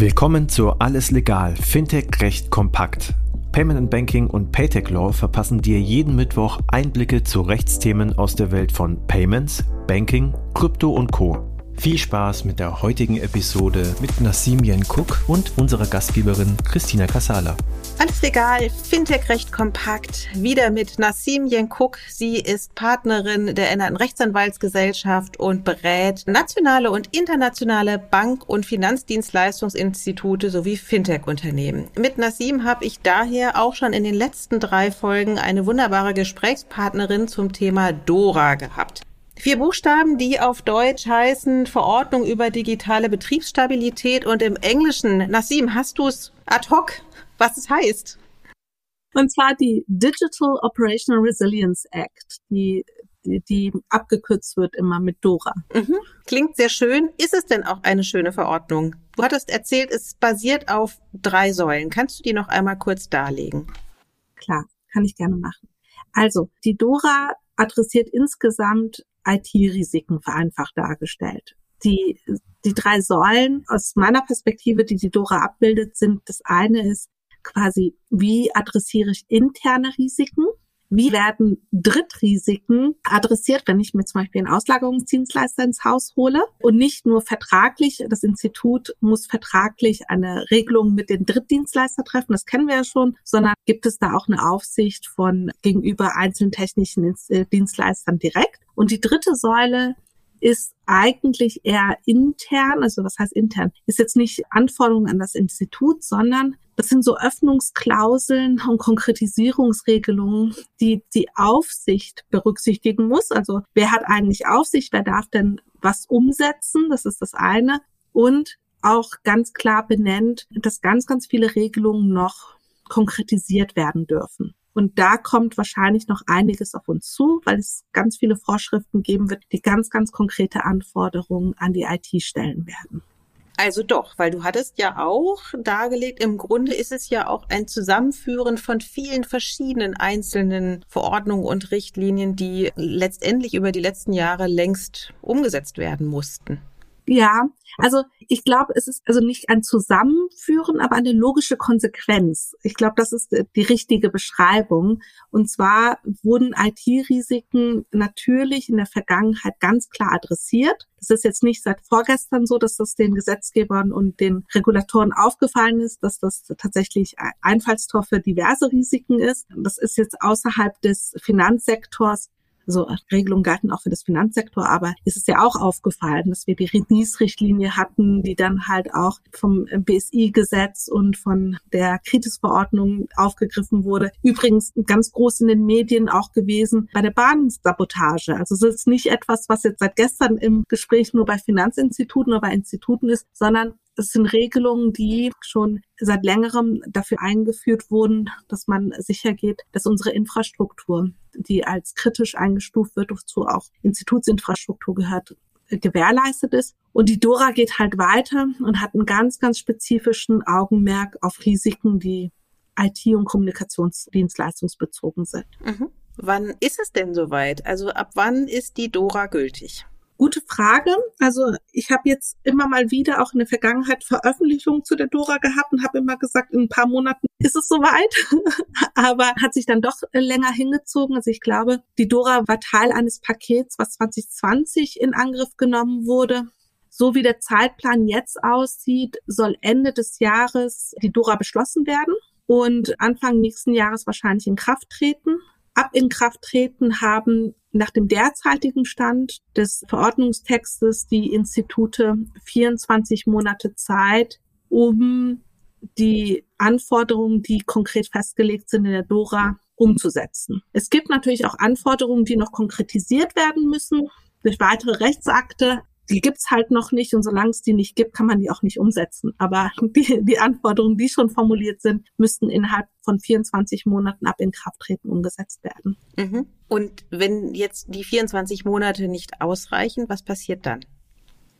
Willkommen zu Alles Legal, Fintech Recht kompakt. Payment and Banking und Paytech Law verpassen dir jeden Mittwoch Einblicke zu Rechtsthemen aus der Welt von Payments, Banking, Krypto und Co. Viel Spaß mit der heutigen Episode mit Nassim Yen-Cook und unserer Gastgeberin Christina Casala. Alles legal, Fintech recht kompakt. Wieder mit Nassim Yen-Cook. Sie ist Partnerin der ernannten Rechtsanwaltsgesellschaft und berät nationale und internationale Bank- und Finanzdienstleistungsinstitute sowie Fintech-Unternehmen. Mit Nassim habe ich daher auch schon in den letzten drei Folgen eine wunderbare Gesprächspartnerin zum Thema Dora gehabt. Vier Buchstaben, die auf Deutsch heißen Verordnung über digitale Betriebsstabilität und im Englischen, Nassim, hast du es ad hoc, was es heißt? Und zwar die Digital Operational Resilience Act, die, die, die abgekürzt wird immer mit DORA. Mhm. Klingt sehr schön. Ist es denn auch eine schöne Verordnung? Du hattest erzählt, es basiert auf drei Säulen. Kannst du die noch einmal kurz darlegen? Klar, kann ich gerne machen. Also, die DORA adressiert insgesamt IT-Risiken vereinfacht dargestellt. Die, die drei Säulen aus meiner Perspektive, die die Dora abbildet, sind, das eine ist quasi, wie adressiere ich interne Risiken? Wie werden Drittrisiken adressiert, wenn ich mir zum Beispiel einen Auslagerungsdienstleister ins Haus hole und nicht nur vertraglich, das Institut muss vertraglich eine Regelung mit den Drittdienstleister treffen, das kennen wir ja schon, sondern gibt es da auch eine Aufsicht von gegenüber einzelnen technischen äh, Dienstleistern direkt. Und die dritte Säule ist eigentlich eher intern, also was heißt intern, ist jetzt nicht Anforderungen an das Institut, sondern das sind so Öffnungsklauseln und Konkretisierungsregelungen, die die Aufsicht berücksichtigen muss. Also wer hat eigentlich Aufsicht, wer darf denn was umsetzen, das ist das eine. Und auch ganz klar benennt, dass ganz, ganz viele Regelungen noch konkretisiert werden dürfen. Und da kommt wahrscheinlich noch einiges auf uns zu, weil es ganz viele Vorschriften geben wird, die ganz, ganz konkrete Anforderungen an die IT stellen werden. Also doch, weil du hattest ja auch dargelegt, im Grunde ist es ja auch ein Zusammenführen von vielen verschiedenen einzelnen Verordnungen und Richtlinien, die letztendlich über die letzten Jahre längst umgesetzt werden mussten. Ja, also ich glaube, es ist also nicht ein Zusammenführen, aber eine logische Konsequenz. Ich glaube, das ist äh, die richtige Beschreibung. Und zwar wurden IT-Risiken natürlich in der Vergangenheit ganz klar adressiert. Es ist jetzt nicht seit vorgestern so, dass das den Gesetzgebern und den Regulatoren aufgefallen ist, dass das tatsächlich Einfallstor für diverse Risiken ist. Das ist jetzt außerhalb des Finanzsektors so Regelungen galten auch für das Finanzsektor, aber ist es ja auch aufgefallen, dass wir die NIS-Richtlinie hatten, die dann halt auch vom BSI-Gesetz und von der Kritisverordnung aufgegriffen wurde. Übrigens ganz groß in den Medien auch gewesen bei der Bahnsabotage. Also es ist nicht etwas, was jetzt seit gestern im Gespräch nur bei Finanzinstituten oder bei Instituten ist, sondern es sind Regelungen, die schon seit längerem dafür eingeführt wurden, dass man sicher geht, dass unsere Infrastruktur, die als kritisch eingestuft wird, wozu auch Institutsinfrastruktur gehört, gewährleistet ist. Und die Dora geht halt weiter und hat einen ganz, ganz spezifischen Augenmerk auf Risiken, die IT- und Kommunikationsdienstleistungsbezogen sind. Mhm. Wann ist es denn soweit? Also ab wann ist die Dora gültig? Gute Frage. Also ich habe jetzt immer mal wieder auch in der Vergangenheit Veröffentlichungen zu der Dora gehabt und habe immer gesagt, in ein paar Monaten ist es soweit. Aber hat sich dann doch länger hingezogen. Also ich glaube, die Dora war Teil eines Pakets, was 2020 in Angriff genommen wurde. So wie der Zeitplan jetzt aussieht, soll Ende des Jahres die Dora beschlossen werden und Anfang nächsten Jahres wahrscheinlich in Kraft treten. Ab in Kraft treten haben nach dem derzeitigen Stand des Verordnungstextes die Institute 24 Monate Zeit, um die Anforderungen, die konkret festgelegt sind in der Dora, umzusetzen. Es gibt natürlich auch Anforderungen, die noch konkretisiert werden müssen durch weitere Rechtsakte, die gibt's halt noch nicht und solange es die nicht gibt, kann man die auch nicht umsetzen. Aber die, die Anforderungen, die schon formuliert sind, müssten innerhalb von 24 Monaten ab Inkrafttreten umgesetzt werden. Mhm. Und wenn jetzt die 24 Monate nicht ausreichen, was passiert dann?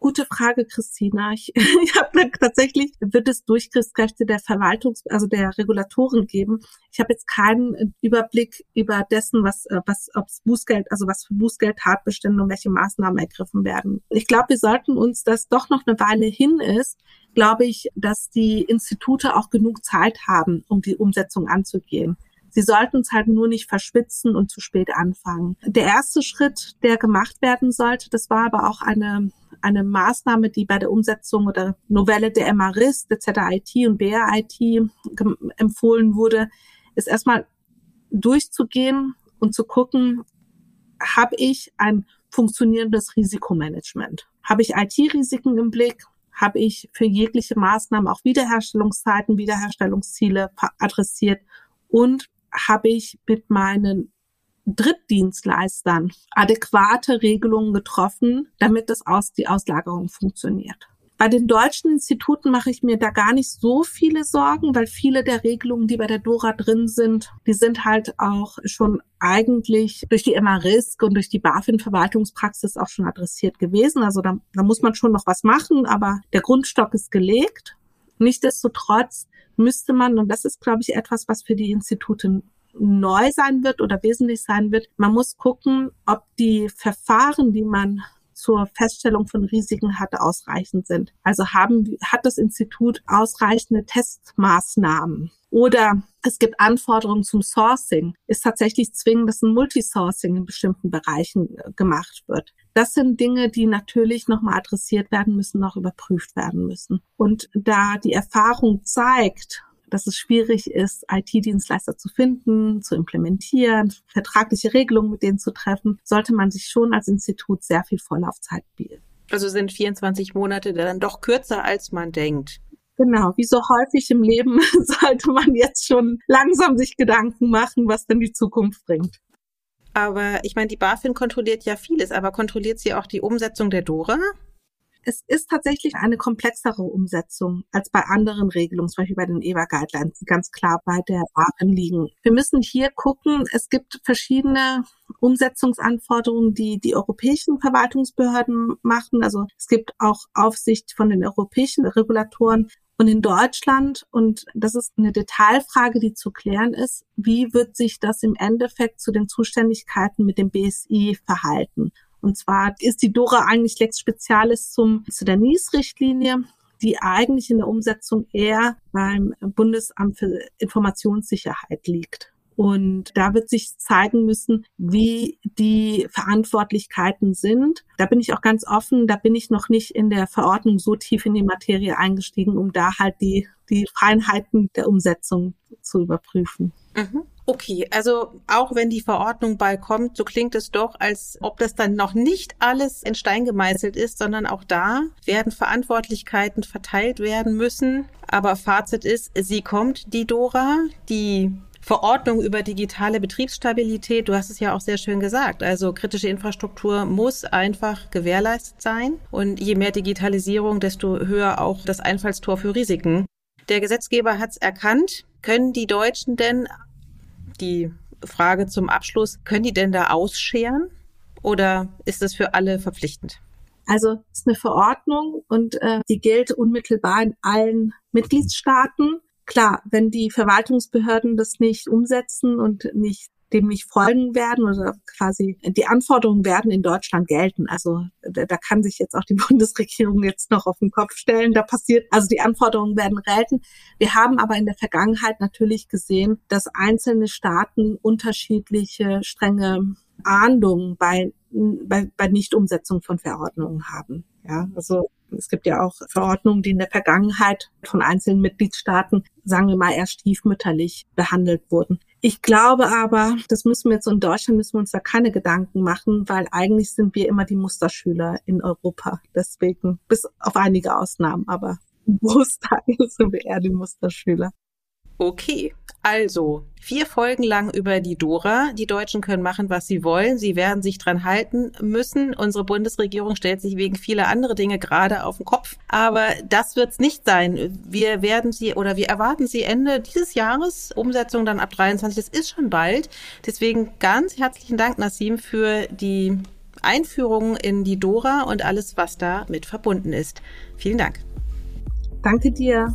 Gute Frage, Christina. Ich, ich habe tatsächlich, wird es Durchgriffskräfte der Verwaltungs-, also der Regulatoren geben. Ich habe jetzt keinen Überblick über dessen, was, äh, was, ob's Bußgeld, also was für Bußgeldtatbestände und welche Maßnahmen ergriffen werden. Ich glaube, wir sollten uns, dass doch noch eine Weile hin ist, glaube ich, dass die Institute auch genug Zeit haben, um die Umsetzung anzugehen. Sie sollten es halt nur nicht verschwitzen und zu spät anfangen. Der erste Schritt, der gemacht werden sollte, das war aber auch eine, eine Maßnahme, die bei der Umsetzung oder Novelle der MRIS, der ZIT und BRIT empfohlen wurde, ist erstmal durchzugehen und zu gucken, habe ich ein funktionierendes Risikomanagement? Habe ich IT-Risiken im Blick? Habe ich für jegliche Maßnahmen auch Wiederherstellungszeiten, Wiederherstellungsziele adressiert? Und habe ich mit meinen Drittdienstleistern adäquate Regelungen getroffen, damit das aus, die Auslagerung funktioniert. Bei den deutschen Instituten mache ich mir da gar nicht so viele Sorgen, weil viele der Regelungen, die bei der Dora drin sind, die sind halt auch schon eigentlich durch die MA-Risk und durch die BaFin-Verwaltungspraxis auch schon adressiert gewesen. Also da, da muss man schon noch was machen, aber der Grundstock ist gelegt. Nichtsdestotrotz müsste man, und das ist, glaube ich, etwas, was für die Institute neu sein wird oder wesentlich sein wird, man muss gucken, ob die Verfahren, die man zur Feststellung von Risiken hat, ausreichend sind. Also haben, hat das Institut ausreichende Testmaßnahmen oder es gibt Anforderungen zum Sourcing. Ist tatsächlich zwingend, dass ein Multisourcing in bestimmten Bereichen äh, gemacht wird. Das sind Dinge, die natürlich nochmal adressiert werden müssen, noch überprüft werden müssen. Und da die Erfahrung zeigt, dass es schwierig ist, IT-Dienstleister zu finden, zu implementieren, vertragliche Regelungen mit denen zu treffen, sollte man sich schon als Institut sehr viel Vorlaufzeit bieten. Also sind 24 Monate dann doch kürzer, als man denkt. Genau, wie so häufig im Leben sollte man jetzt schon langsam sich Gedanken machen, was denn die Zukunft bringt. Aber ich meine, die BaFin kontrolliert ja vieles, aber kontrolliert sie auch die Umsetzung der Dora? Es ist tatsächlich eine komplexere Umsetzung als bei anderen Regelungen, zum Beispiel bei den EWA-Guidelines, die ganz klar bei der BaFin liegen. Wir müssen hier gucken, es gibt verschiedene Umsetzungsanforderungen, die die europäischen Verwaltungsbehörden machen. Also es gibt auch Aufsicht von den europäischen Regulatoren und in Deutschland, und das ist eine Detailfrage, die zu klären ist, wie wird sich das im Endeffekt zu den Zuständigkeiten mit dem BSI verhalten? Und zwar ist die DORA eigentlich Lex Spezialis zum, zu der NIS-Richtlinie, die eigentlich in der Umsetzung eher beim Bundesamt für Informationssicherheit liegt. Und da wird sich zeigen müssen, wie die Verantwortlichkeiten sind. Da bin ich auch ganz offen. Da bin ich noch nicht in der Verordnung so tief in die Materie eingestiegen, um da halt die, die Feinheiten der Umsetzung zu überprüfen. Mhm. Okay, also auch wenn die Verordnung bald kommt, so klingt es doch, als ob das dann noch nicht alles in Stein gemeißelt ist, sondern auch da werden Verantwortlichkeiten verteilt werden müssen. Aber Fazit ist, sie kommt, die Dora, die Verordnung über digitale Betriebsstabilität, du hast es ja auch sehr schön gesagt. Also kritische Infrastruktur muss einfach gewährleistet sein. Und je mehr Digitalisierung, desto höher auch das Einfallstor für Risiken. Der Gesetzgeber hat es erkannt. Können die Deutschen denn, die Frage zum Abschluss, können die denn da ausscheren? Oder ist das für alle verpflichtend? Also es ist eine Verordnung und äh, die gilt unmittelbar in allen Mitgliedstaaten. Klar, wenn die Verwaltungsbehörden das nicht umsetzen und nicht dem nicht folgen werden oder quasi die Anforderungen werden in Deutschland gelten. Also da, kann sich jetzt auch die Bundesregierung jetzt noch auf den Kopf stellen. Da passiert, also die Anforderungen werden gelten. Wir haben aber in der Vergangenheit natürlich gesehen, dass einzelne Staaten unterschiedliche strenge Ahndungen bei, bei, bei Nichtumsetzung von Verordnungen haben. Ja, also es gibt ja auch Verordnungen, die in der Vergangenheit von einzelnen Mitgliedstaaten, sagen wir mal, eher stiefmütterlich behandelt wurden. Ich glaube aber, das müssen wir jetzt in Deutschland, müssen wir uns da keine Gedanken machen, weil eigentlich sind wir immer die Musterschüler in Europa. Deswegen, bis auf einige Ausnahmen, aber im Großteil sind wir eher die Musterschüler. Okay, also vier Folgen lang über die Dora. Die Deutschen können machen, was sie wollen. Sie werden sich dran halten müssen. Unsere Bundesregierung stellt sich wegen vieler andere Dinge gerade auf den Kopf. Aber das wird es nicht sein. Wir werden sie oder wir erwarten sie Ende dieses Jahres. Umsetzung dann ab 23. Das ist schon bald. Deswegen ganz herzlichen Dank, Nassim, für die Einführung in die Dora und alles, was da mit verbunden ist. Vielen Dank. Danke dir.